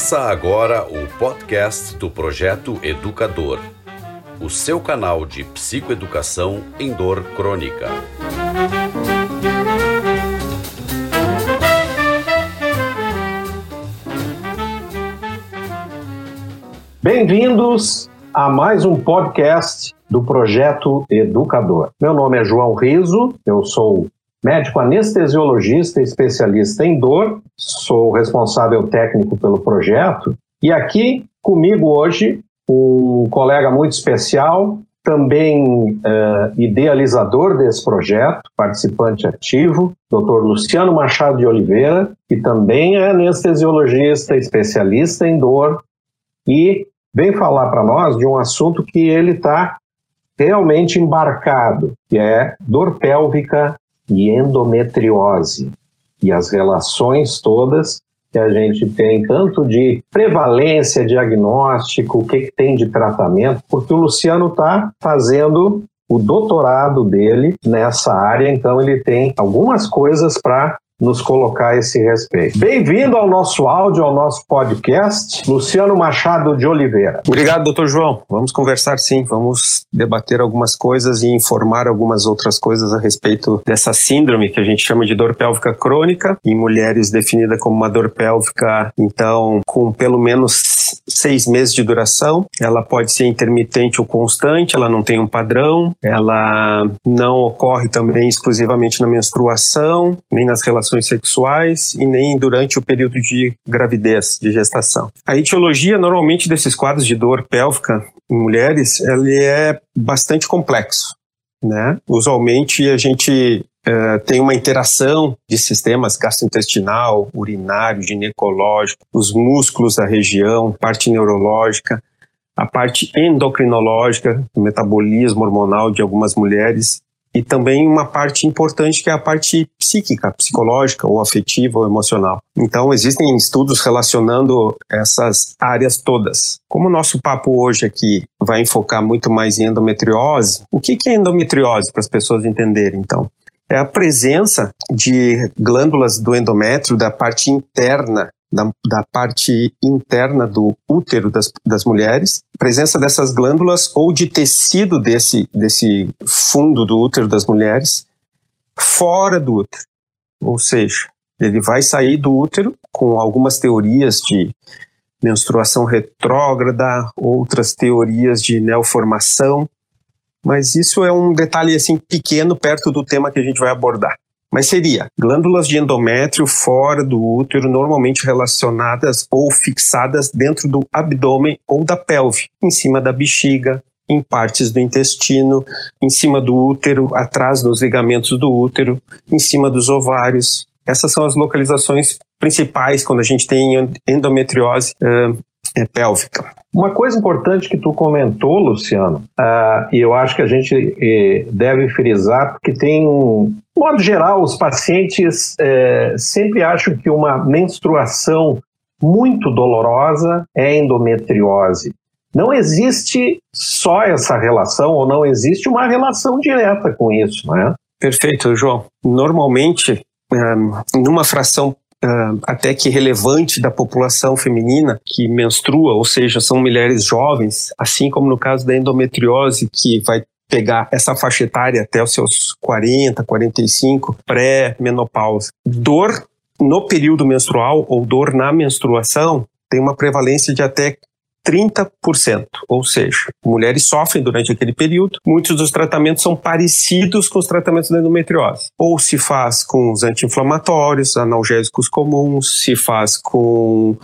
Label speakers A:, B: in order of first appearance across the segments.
A: Começa agora o podcast do Projeto Educador, o seu canal de psicoeducação em dor crônica.
B: Bem-vindos a mais um podcast do Projeto Educador. Meu nome é João Riso, eu sou médico anestesiologista especialista em dor, sou responsável técnico pelo projeto, e aqui comigo hoje um colega muito especial, também uh, idealizador desse projeto, participante ativo, Dr. Luciano Machado de Oliveira, que também é anestesiologista, especialista em dor, e vem falar para nós de um assunto que ele está realmente embarcado, que é dor pélvica e endometriose. E as relações todas que a gente tem, tanto de prevalência, diagnóstico, o que, que tem de tratamento, porque o Luciano está fazendo o doutorado dele nessa área, então ele tem algumas coisas para nos colocar esse respeito. Bem-vindo ao nosso áudio, ao nosso podcast, Luciano Machado de Oliveira.
C: Obrigado, doutor João. Vamos conversar sim, vamos debater algumas coisas e informar algumas outras coisas a respeito dessa síndrome que a gente chama de dor pélvica crônica, em mulheres definida como uma dor pélvica, então, com pelo menos seis meses de duração. Ela pode ser intermitente ou constante, ela não tem um padrão, ela não ocorre também exclusivamente na menstruação, nem nas relações relações sexuais e nem durante o período de gravidez, de gestação. A etiologia normalmente desses quadros de dor pélvica em mulheres, ele é bastante complexo, né? Usualmente a gente Uh, tem uma interação de sistemas gastrointestinal, urinário, ginecológico, os músculos da região, parte neurológica, a parte endocrinológica, o metabolismo hormonal de algumas mulheres e também uma parte importante que é a parte psíquica, psicológica ou afetiva ou emocional. Então existem estudos relacionando essas áreas todas. Como o nosso papo hoje aqui vai enfocar muito mais em endometriose, o que é endometriose para as pessoas entenderem então? É a presença de glândulas do endométrio da parte interna da, da, parte interna do útero das, das mulheres, presença dessas glândulas ou de tecido desse, desse fundo do útero das mulheres fora do útero. Ou seja, ele vai sair do útero com algumas teorias de menstruação retrógrada, outras teorias de neoformação, mas isso é um detalhe assim pequeno perto do tema que a gente vai abordar. Mas seria glândulas de endométrio fora do útero, normalmente relacionadas ou fixadas dentro do abdômen ou da pelve, em cima da bexiga, em partes do intestino, em cima do útero, atrás dos ligamentos do útero, em cima dos ovários. Essas são as localizações principais quando a gente tem endometriose uh, pélvica.
B: Uma coisa importante que tu comentou, Luciano, uh, e eu acho que a gente eh, deve frisar, porque tem, de modo geral, os pacientes eh, sempre acham que uma menstruação muito dolorosa é endometriose. Não existe só essa relação, ou não existe uma relação direta com isso, não é?
C: Perfeito, João. Normalmente, um, numa fração uh, até que relevante da população feminina que menstrua, ou seja, são mulheres jovens, assim como no caso da endometriose, que vai pegar essa faixa etária até os seus 40, 45, pré-menopausa. Dor no período menstrual ou dor na menstruação tem uma prevalência de até 30%, ou seja, mulheres sofrem durante aquele período. Muitos dos tratamentos são parecidos com os tratamentos da endometriose. Ou se faz com os anti-inflamatórios, analgésicos comuns, se faz com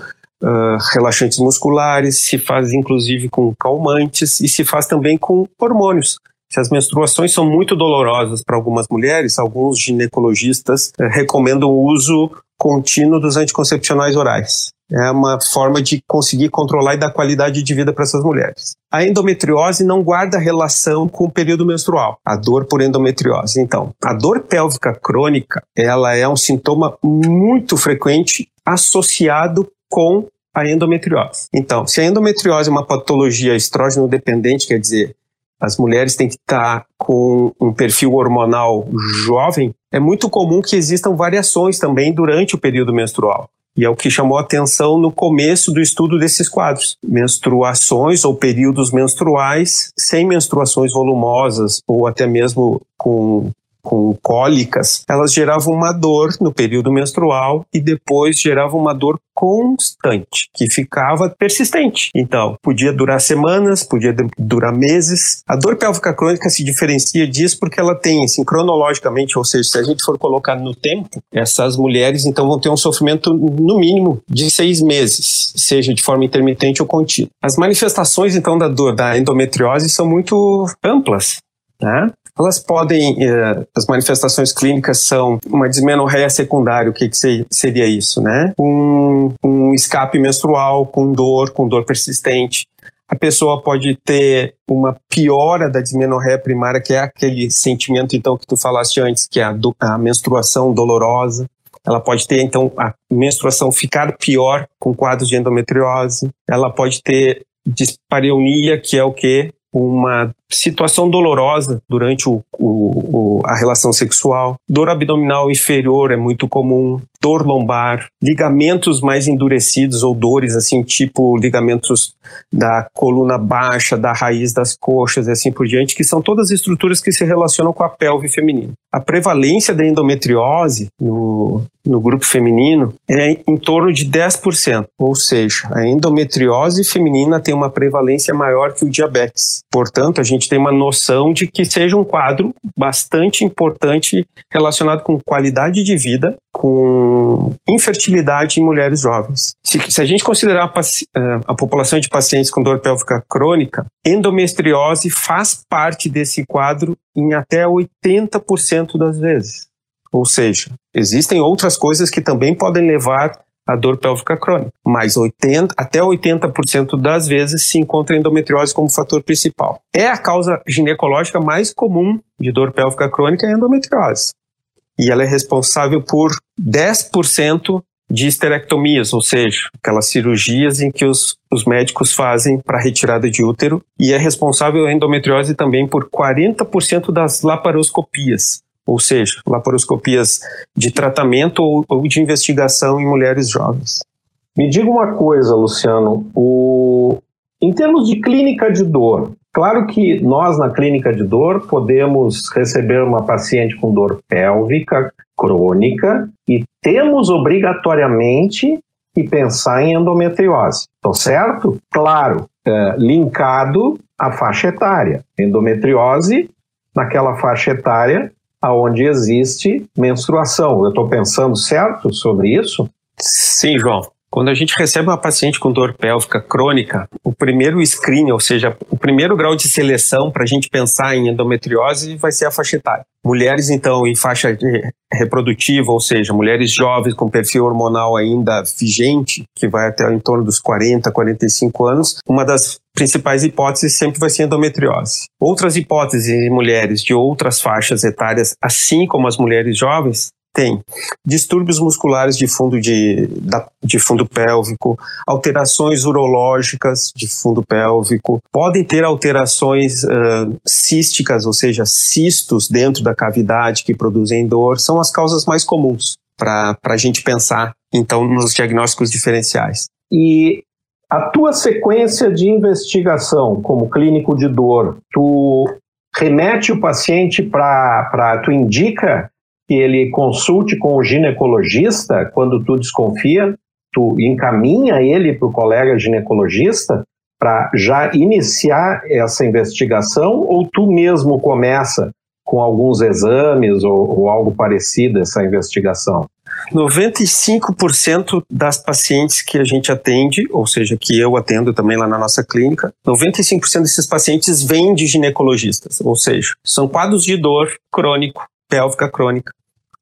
C: uh, relaxantes musculares, se faz inclusive com calmantes e se faz também com hormônios. Se as menstruações são muito dolorosas para algumas mulheres, alguns ginecologistas uh, recomendam o uso contínuo dos anticoncepcionais orais. É uma forma de conseguir controlar e dar qualidade de vida para essas mulheres. A endometriose não guarda relação com o período menstrual, a dor por endometriose. Então, a dor pélvica crônica, ela é um sintoma muito frequente associado com a endometriose. Então, se a endometriose é uma patologia estrógeno dependente, quer dizer, as mulheres têm que estar com um perfil hormonal jovem, é muito comum que existam variações também durante o período menstrual. E é o que chamou atenção no começo do estudo desses quadros. Menstruações ou períodos menstruais sem menstruações volumosas ou até mesmo com com cólicas, elas geravam uma dor no período menstrual e depois geravam uma dor constante, que ficava persistente. Então, podia durar semanas, podia durar meses. A dor pélvica crônica se diferencia disso porque ela tem, assim, cronologicamente, ou seja, se a gente for colocar no tempo, essas mulheres então vão ter um sofrimento no mínimo de seis meses, seja de forma intermitente ou contínua. As manifestações então da dor da endometriose são muito amplas. Né? Elas podem, eh, as manifestações clínicas são uma dismenorreia secundária, o que, que seria isso, né? Um, um escape menstrual com dor, com dor persistente. A pessoa pode ter uma piora da dismenorreia primária, que é aquele sentimento, então, que tu falaste antes, que é a, do, a menstruação dolorosa. Ela pode ter, então, a menstruação ficar pior com quadros de endometriose. Ela pode ter dispareunia, que é o que? uma situação dolorosa durante o, o, o, a relação sexual. Dor abdominal inferior é muito comum, dor lombar, ligamentos mais endurecidos ou dores assim, tipo ligamentos da coluna baixa, da raiz das coxas e assim por diante, que são todas estruturas que se relacionam com a pelve feminina. A prevalência da endometriose no, no grupo feminino é em torno de 10%, ou seja, a endometriose feminina tem uma prevalência maior que o diabetes. Portanto, a gente tem uma noção de que seja um quadro bastante importante relacionado com qualidade de vida, com infertilidade em mulheres jovens. Se, se a gente considerar a, eh, a população de pacientes com dor pélvica crônica, endometriose faz parte desse quadro em até 80% das vezes. Ou seja, existem outras coisas que também podem levar à dor pélvica crônica, mas 80, até 80% das vezes se encontra endometriose como fator principal. É a causa ginecológica mais comum de dor pélvica crônica é a endometriose. E ela é responsável por 10% de esterectomias, ou seja, aquelas cirurgias em que os, os médicos fazem para retirada de útero, e é responsável a endometriose também por 40% das laparoscopias, ou seja, laparoscopias de tratamento ou, ou de investigação em mulheres jovens.
B: Me diga uma coisa, Luciano, o... em termos de clínica de dor, claro que nós na clínica de dor podemos receber uma paciente com dor pélvica crônica e temos obrigatoriamente que pensar em endometriose. Estou certo? Claro, é, linkado à faixa etária. Endometriose naquela faixa etária aonde existe menstruação. Eu estou pensando certo sobre isso?
C: Sim, João. Quando a gente recebe uma paciente com dor pélvica crônica, o primeiro screening, ou seja, o primeiro grau de seleção para a gente pensar em endometriose vai ser a faixa etária. Mulheres, então, em faixa reprodutiva, ou seja, mulheres jovens com perfil hormonal ainda vigente, que vai até em torno dos 40, 45 anos, uma das principais hipóteses sempre vai ser endometriose. Outras hipóteses em mulheres de outras faixas etárias, assim como as mulheres jovens, tem distúrbios musculares de fundo, de, de fundo pélvico, alterações urológicas de fundo pélvico, podem ter alterações uh, císticas, ou seja, cistos dentro da cavidade que produzem dor, são as causas mais comuns para a gente pensar, então, nos diagnósticos diferenciais.
B: E a tua sequência de investigação como clínico de dor, tu remete o paciente para, tu indica que ele consulte com o ginecologista quando tu desconfia, tu encaminha ele para o colega ginecologista para já iniciar essa investigação ou tu mesmo começa com alguns exames ou, ou algo parecido essa investigação?
C: 95% das pacientes que a gente atende, ou seja, que eu atendo também lá na nossa clínica, 95% desses pacientes vêm de ginecologistas, ou seja, são quadros de dor crônico, pélvica crônica,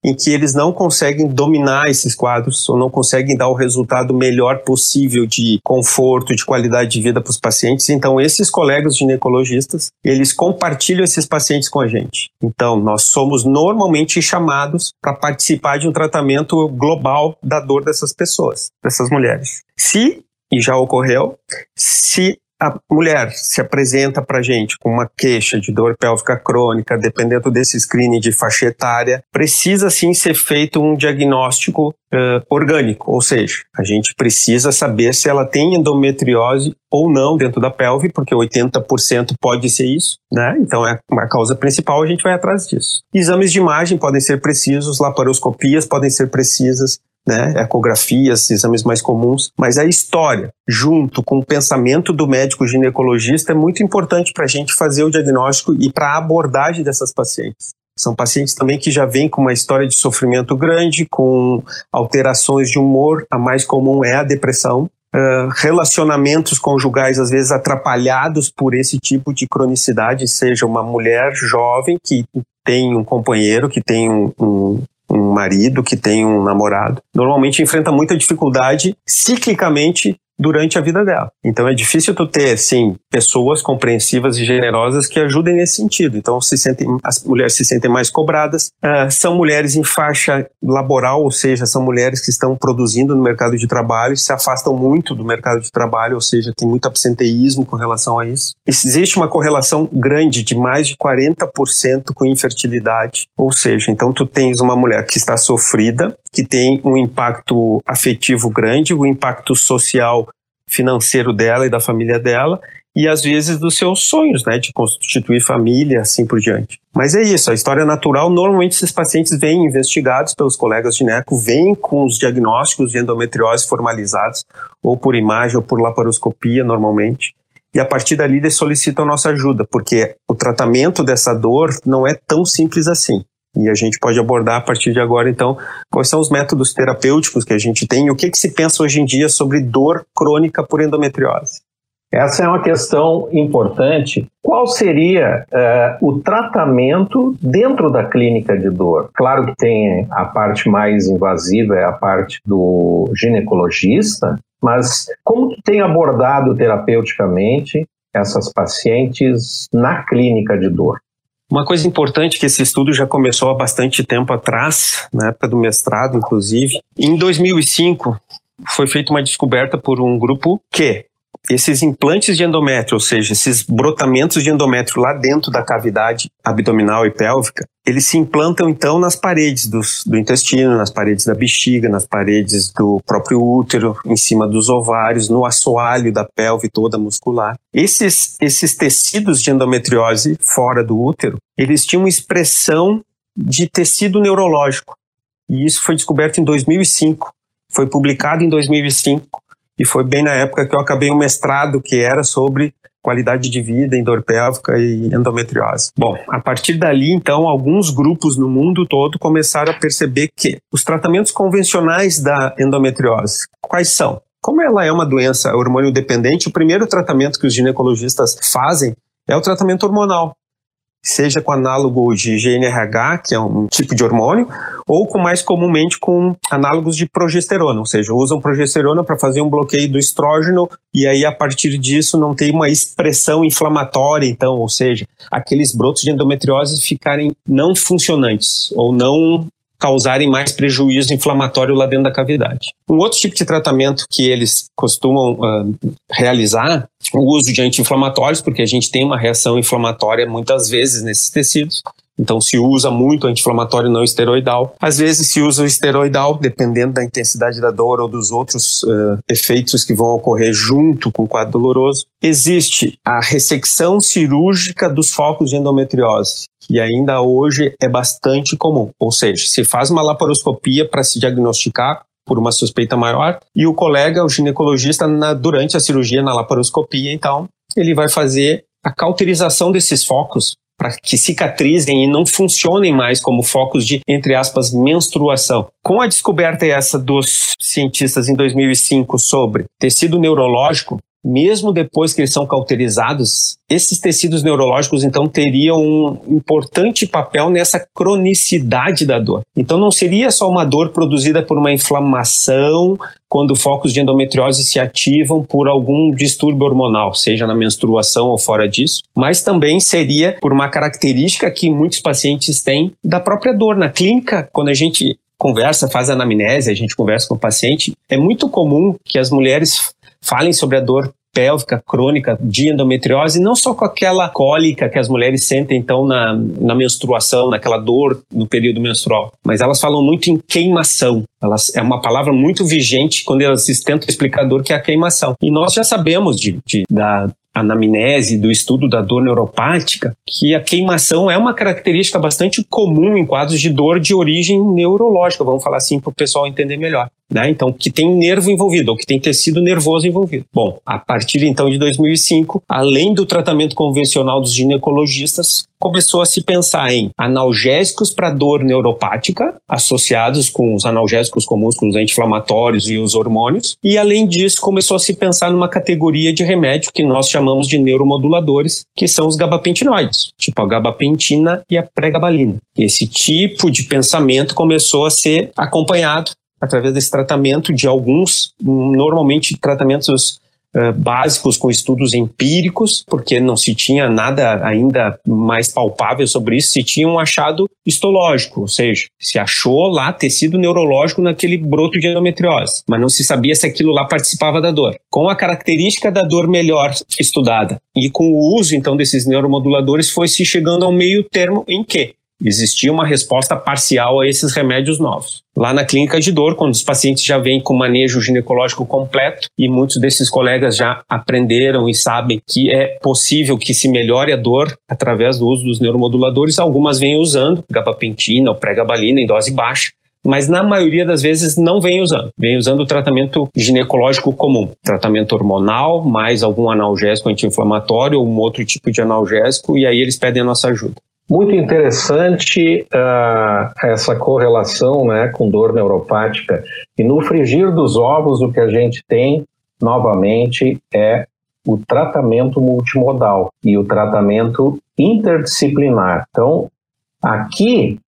C: em que eles não conseguem dominar esses quadros ou não conseguem dar o resultado melhor possível de conforto, de qualidade de vida para os pacientes. Então, esses colegas ginecologistas, eles compartilham esses pacientes com a gente. Então, nós somos normalmente chamados para participar de um tratamento global da dor dessas pessoas, dessas mulheres. Se, e já ocorreu, se a mulher se apresenta para gente com uma queixa de dor pélvica crônica, dependendo desse screening de faixa etária, precisa sim ser feito um diagnóstico uh, orgânico, ou seja, a gente precisa saber se ela tem endometriose ou não dentro da pelve, porque 80% pode ser isso, né? Então é uma causa principal, a gente vai atrás disso. Exames de imagem podem ser precisos, laparoscopias podem ser precisas, né, ecografias, exames mais comuns, mas a história, junto com o pensamento do médico ginecologista, é muito importante para a gente fazer o diagnóstico e para a abordagem dessas pacientes. São pacientes também que já vêm com uma história de sofrimento grande, com alterações de humor. A mais comum é a depressão. Uh, relacionamentos conjugais, às vezes, atrapalhados por esse tipo de cronicidade, seja uma mulher jovem que tem um companheiro, que tem um, um, um marido, que tem um namorado, normalmente enfrenta muita dificuldade ciclicamente durante a vida dela. Então é difícil tu ter, sim, pessoas compreensivas e generosas que ajudem nesse sentido. Então se sentem, as mulheres se sentem mais cobradas. Uh, são mulheres em faixa laboral, ou seja, são mulheres que estão produzindo no mercado de trabalho, se afastam muito do mercado de trabalho, ou seja, tem muito absenteísmo com relação a isso. Existe uma correlação grande de mais de 40% com infertilidade, ou seja, então tu tens uma mulher que está sofrida, que tem um impacto afetivo grande, o um impacto social financeiro dela e da família dela, e às vezes dos seus sonhos, né, de constituir família, assim por diante. Mas é isso, a história natural, normalmente esses pacientes vêm investigados pelos colegas de NECO, vêm com os diagnósticos de endometriose formalizados, ou por imagem ou por laparoscopia, normalmente. E a partir dali eles solicitam nossa ajuda, porque o tratamento dessa dor não é tão simples assim. E a gente pode abordar a partir de agora, então, quais são os métodos terapêuticos que a gente tem e o que, que se pensa hoje em dia sobre dor crônica por endometriose.
B: Essa é uma questão importante. Qual seria uh, o tratamento dentro da clínica de dor? Claro que tem a parte mais invasiva, é a parte do ginecologista, mas como que tem abordado terapeuticamente essas pacientes na clínica de dor?
C: Uma coisa importante que esse estudo já começou há bastante tempo atrás, na época do mestrado, inclusive. Em 2005, foi feita uma descoberta por um grupo que esses implantes de endométrio, ou seja, esses brotamentos de endométrio lá dentro da cavidade abdominal e pélvica, eles se implantam então nas paredes dos, do intestino, nas paredes da bexiga, nas paredes do próprio útero, em cima dos ovários, no assoalho da pelve toda muscular. Esses, esses tecidos de endometriose fora do útero, eles tinham expressão de tecido neurológico. E isso foi descoberto em 2005. Foi publicado em 2005 e foi bem na época que eu acabei um mestrado que era sobre qualidade de vida em dor pélvica e endometriose. Bom, a partir dali, então, alguns grupos no mundo todo começaram a perceber que os tratamentos convencionais da endometriose, quais são? Como ela é uma doença hormônio dependente, o primeiro tratamento que os ginecologistas fazem é o tratamento hormonal seja com análogo de GNRH, que é um tipo de hormônio, ou com mais comumente com análogos de progesterona, ou seja, usam progesterona para fazer um bloqueio do estrógeno e aí a partir disso não tem uma expressão inflamatória, então, ou seja, aqueles brotos de endometriose ficarem não funcionantes ou não causarem mais prejuízo inflamatório lá dentro da cavidade. Um outro tipo de tratamento que eles costumam uh, realizar o uso de anti-inflamatórios, porque a gente tem uma reação inflamatória muitas vezes nesses tecidos. Então se usa muito anti-inflamatório não esteroidal. Às vezes se usa o esteroidal, dependendo da intensidade da dor ou dos outros uh, efeitos que vão ocorrer junto com o quadro doloroso. Existe a ressecção cirúrgica dos focos de endometriose, que ainda hoje é bastante comum. Ou seja, se faz uma laparoscopia para se diagnosticar por uma suspeita maior e o colega, o ginecologista, na, durante a cirurgia, na laparoscopia, então, ele vai fazer a cauterização desses focos para que cicatrizem e não funcionem mais como focos de, entre aspas, menstruação. Com a descoberta essa dos cientistas em 2005 sobre tecido neurológico, mesmo depois que eles são cauterizados, esses tecidos neurológicos então teriam um importante papel nessa cronicidade da dor. Então não seria só uma dor produzida por uma inflamação quando focos de endometriose se ativam por algum distúrbio hormonal, seja na menstruação ou fora disso, mas também seria por uma característica que muitos pacientes têm da própria dor. Na clínica, quando a gente conversa, faz anamnese, a gente conversa com o paciente, é muito comum que as mulheres falem sobre a dor pélvica crônica de endometriose, não só com aquela cólica que as mulheres sentem então na, na menstruação, naquela dor no período menstrual, mas elas falam muito em queimação. Elas, é uma palavra muito vigente quando elas tentam explicar a dor que é a queimação. E nós já sabemos de, de da anamnese, do estudo da dor neuropática, que a queimação é uma característica bastante comum em quadros de dor de origem neurológica, vamos falar assim para o pessoal entender melhor. Né? Então, que tem nervo envolvido, ou que tem tecido nervoso envolvido. Bom, a partir então de 2005, além do tratamento convencional dos ginecologistas, começou a se pensar em analgésicos para dor neuropática, associados com os analgésicos comuns, com os anti-inflamatórios e os hormônios, e além disso, começou a se pensar numa categoria de remédio que nós chamamos de neuromoduladores, que são os gabapentinoides, tipo a gabapentina e a pregabalina. Esse tipo de pensamento começou a ser acompanhado através desse tratamento de alguns, normalmente tratamentos uh, básicos com estudos empíricos, porque não se tinha nada ainda mais palpável sobre isso, se tinha um achado histológico, ou seja, se achou lá tecido neurológico naquele broto de endometriose, mas não se sabia se aquilo lá participava da dor. Com a característica da dor melhor estudada e com o uso então desses neuromoduladores foi se chegando ao meio termo em que existia uma resposta parcial a esses remédios novos. Lá na clínica de dor, quando os pacientes já vêm com manejo ginecológico completo, e muitos desses colegas já aprenderam e sabem que é possível que se melhore a dor através do uso dos neuromoduladores, algumas vêm usando gabapentina ou pregabalina em dose baixa, mas na maioria das vezes não vem usando. Vem usando o tratamento ginecológico comum, tratamento hormonal, mais algum analgésico anti-inflamatório ou um outro tipo de analgésico, e aí eles pedem a nossa ajuda.
B: Muito interessante uh, essa correlação né, com dor neuropática. E no frigir dos ovos, o que a gente tem, novamente, é o tratamento multimodal e o tratamento interdisciplinar. Então, aqui,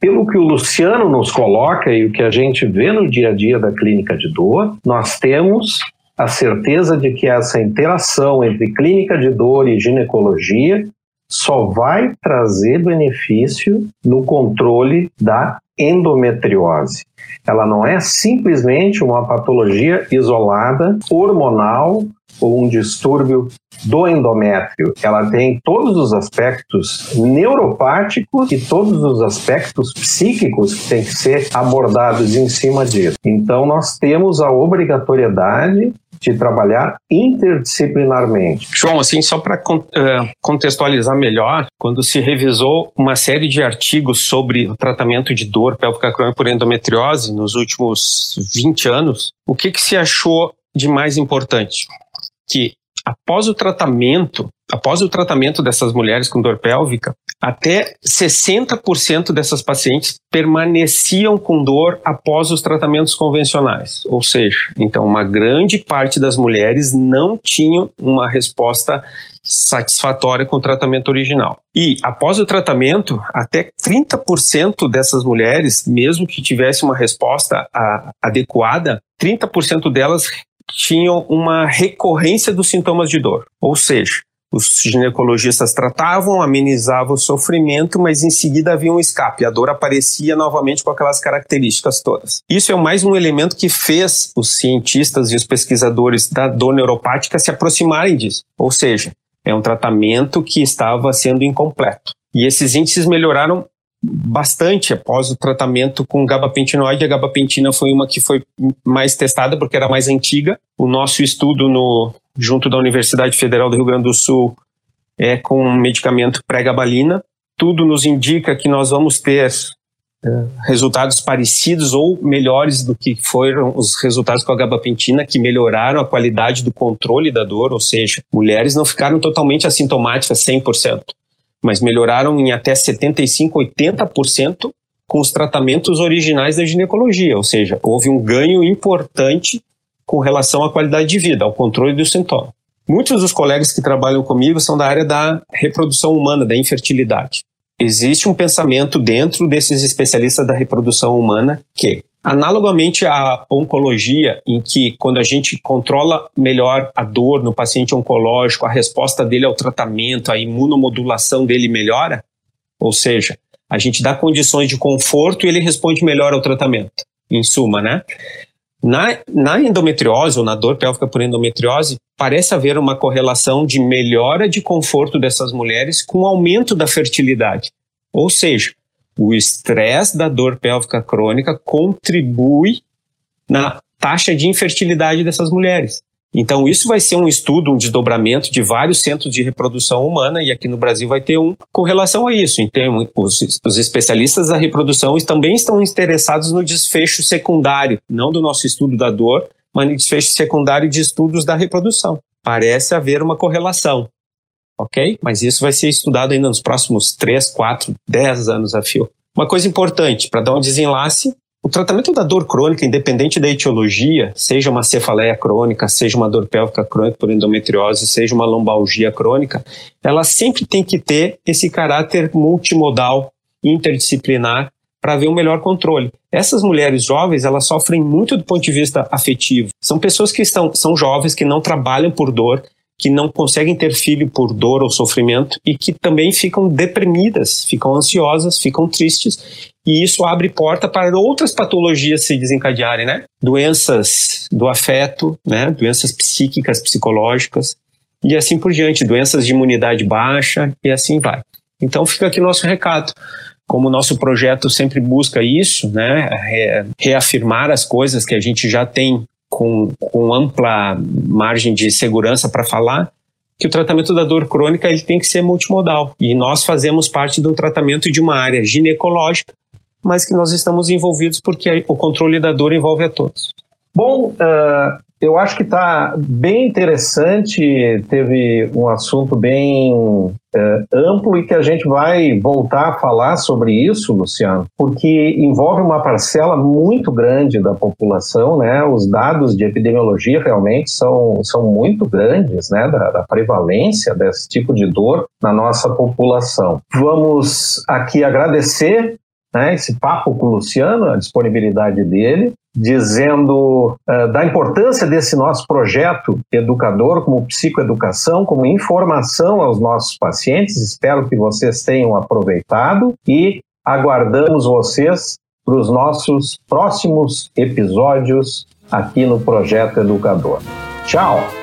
B: pelo que o Luciano nos coloca e o que a gente vê no dia a dia da clínica de dor, nós temos a certeza de que essa interação entre clínica de dor e ginecologia só vai trazer benefício no controle da endometriose. Ela não é simplesmente uma patologia isolada, hormonal ou um distúrbio do endométrio. Ela tem todos os aspectos neuropáticos e todos os aspectos psíquicos que têm que ser abordados em cima disso. Então, nós temos a obrigatoriedade de trabalhar interdisciplinarmente.
C: João, assim, só para uh, contextualizar melhor, quando se revisou uma série de artigos sobre o tratamento de dor pélvica crônica por endometriose nos últimos 20 anos, o que, que se achou de mais importante? Que após o tratamento, após o tratamento dessas mulheres com dor pélvica, até 60% dessas pacientes permaneciam com dor após os tratamentos convencionais. Ou seja, então uma grande parte das mulheres não tinham uma resposta satisfatória com o tratamento original. E após o tratamento, até 30% dessas mulheres, mesmo que tivesse uma resposta a, adequada, 30% delas tinham uma recorrência dos sintomas de dor. Ou seja, os ginecologistas tratavam, amenizavam o sofrimento, mas em seguida havia um escape. A dor aparecia novamente com aquelas características todas. Isso é mais um elemento que fez os cientistas e os pesquisadores da dor neuropática se aproximarem disso. Ou seja, é um tratamento que estava sendo incompleto. E esses índices melhoraram bastante após o tratamento com gabapentinoide. A gabapentina foi uma que foi mais testada porque era mais antiga. O nosso estudo no, junto da Universidade Federal do Rio Grande do Sul é com um medicamento pré-gabalina. Tudo nos indica que nós vamos ter é, resultados parecidos ou melhores do que foram os resultados com a gabapentina, que melhoraram a qualidade do controle da dor, ou seja, mulheres não ficaram totalmente assintomáticas 100% mas melhoraram em até 75, 80% com os tratamentos originais da ginecologia, ou seja, houve um ganho importante com relação à qualidade de vida, ao controle do sintoma. Muitos dos colegas que trabalham comigo são da área da reprodução humana, da infertilidade. Existe um pensamento dentro desses especialistas da reprodução humana que Analogamente à oncologia, em que quando a gente controla melhor a dor no paciente oncológico, a resposta dele ao tratamento, a imunomodulação dele melhora, ou seja, a gente dá condições de conforto e ele responde melhor ao tratamento, em suma, né? Na, na endometriose ou na dor pélvica por endometriose, parece haver uma correlação de melhora de conforto dessas mulheres com aumento da fertilidade. Ou seja, o estresse da dor pélvica crônica contribui na taxa de infertilidade dessas mulheres. Então, isso vai ser um estudo, um desdobramento de vários centros de reprodução humana, e aqui no Brasil vai ter um com relação a isso. Então, os, os especialistas da reprodução também estão interessados no desfecho secundário, não do nosso estudo da dor, mas no desfecho secundário de estudos da reprodução. Parece haver uma correlação, ok? Mas isso vai ser estudado ainda nos próximos 3, 4, 10 anos a fio. Uma coisa importante, para dar um desenlace, o tratamento da dor crônica, independente da etiologia, seja uma cefaleia crônica, seja uma dor pélvica crônica por endometriose, seja uma lombalgia crônica, ela sempre tem que ter esse caráter multimodal, interdisciplinar, para ver um melhor controle. Essas mulheres jovens, elas sofrem muito do ponto de vista afetivo. São pessoas que estão, são jovens, que não trabalham por dor, que não conseguem ter filho por dor ou sofrimento e que também ficam deprimidas, ficam ansiosas, ficam tristes e isso abre porta para outras patologias se desencadearem, né? Doenças do afeto, né? Doenças psíquicas, psicológicas e assim por diante, doenças de imunidade baixa e assim vai. Então fica aqui nosso recado. Como o nosso projeto sempre busca isso, né? Reafirmar as coisas que a gente já tem com, com ampla margem de segurança para falar, que o tratamento da dor crônica ele tem que ser multimodal. E nós fazemos parte do tratamento de uma área ginecológica mas que nós estamos envolvidos porque o controle da dor envolve a todos.
B: Bom, uh, eu acho que está bem interessante, teve um assunto bem uh, amplo e que a gente vai voltar a falar sobre isso, Luciano, porque envolve uma parcela muito grande da população, né? Os dados de epidemiologia realmente são, são muito grandes, né? Da, da prevalência desse tipo de dor na nossa população. Vamos aqui agradecer né, esse papo com o Luciano, a disponibilidade dele, dizendo uh, da importância desse nosso projeto educador, como psicoeducação, como informação aos nossos pacientes. Espero que vocês tenham aproveitado e aguardamos vocês para os nossos próximos episódios aqui no Projeto Educador. Tchau!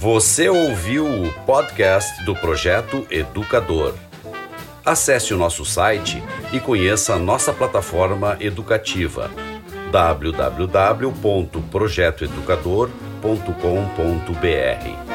A: Você ouviu o podcast do Projeto Educador. Acesse o nosso site e conheça a nossa plataforma educativa www.projetoeducador.com.br.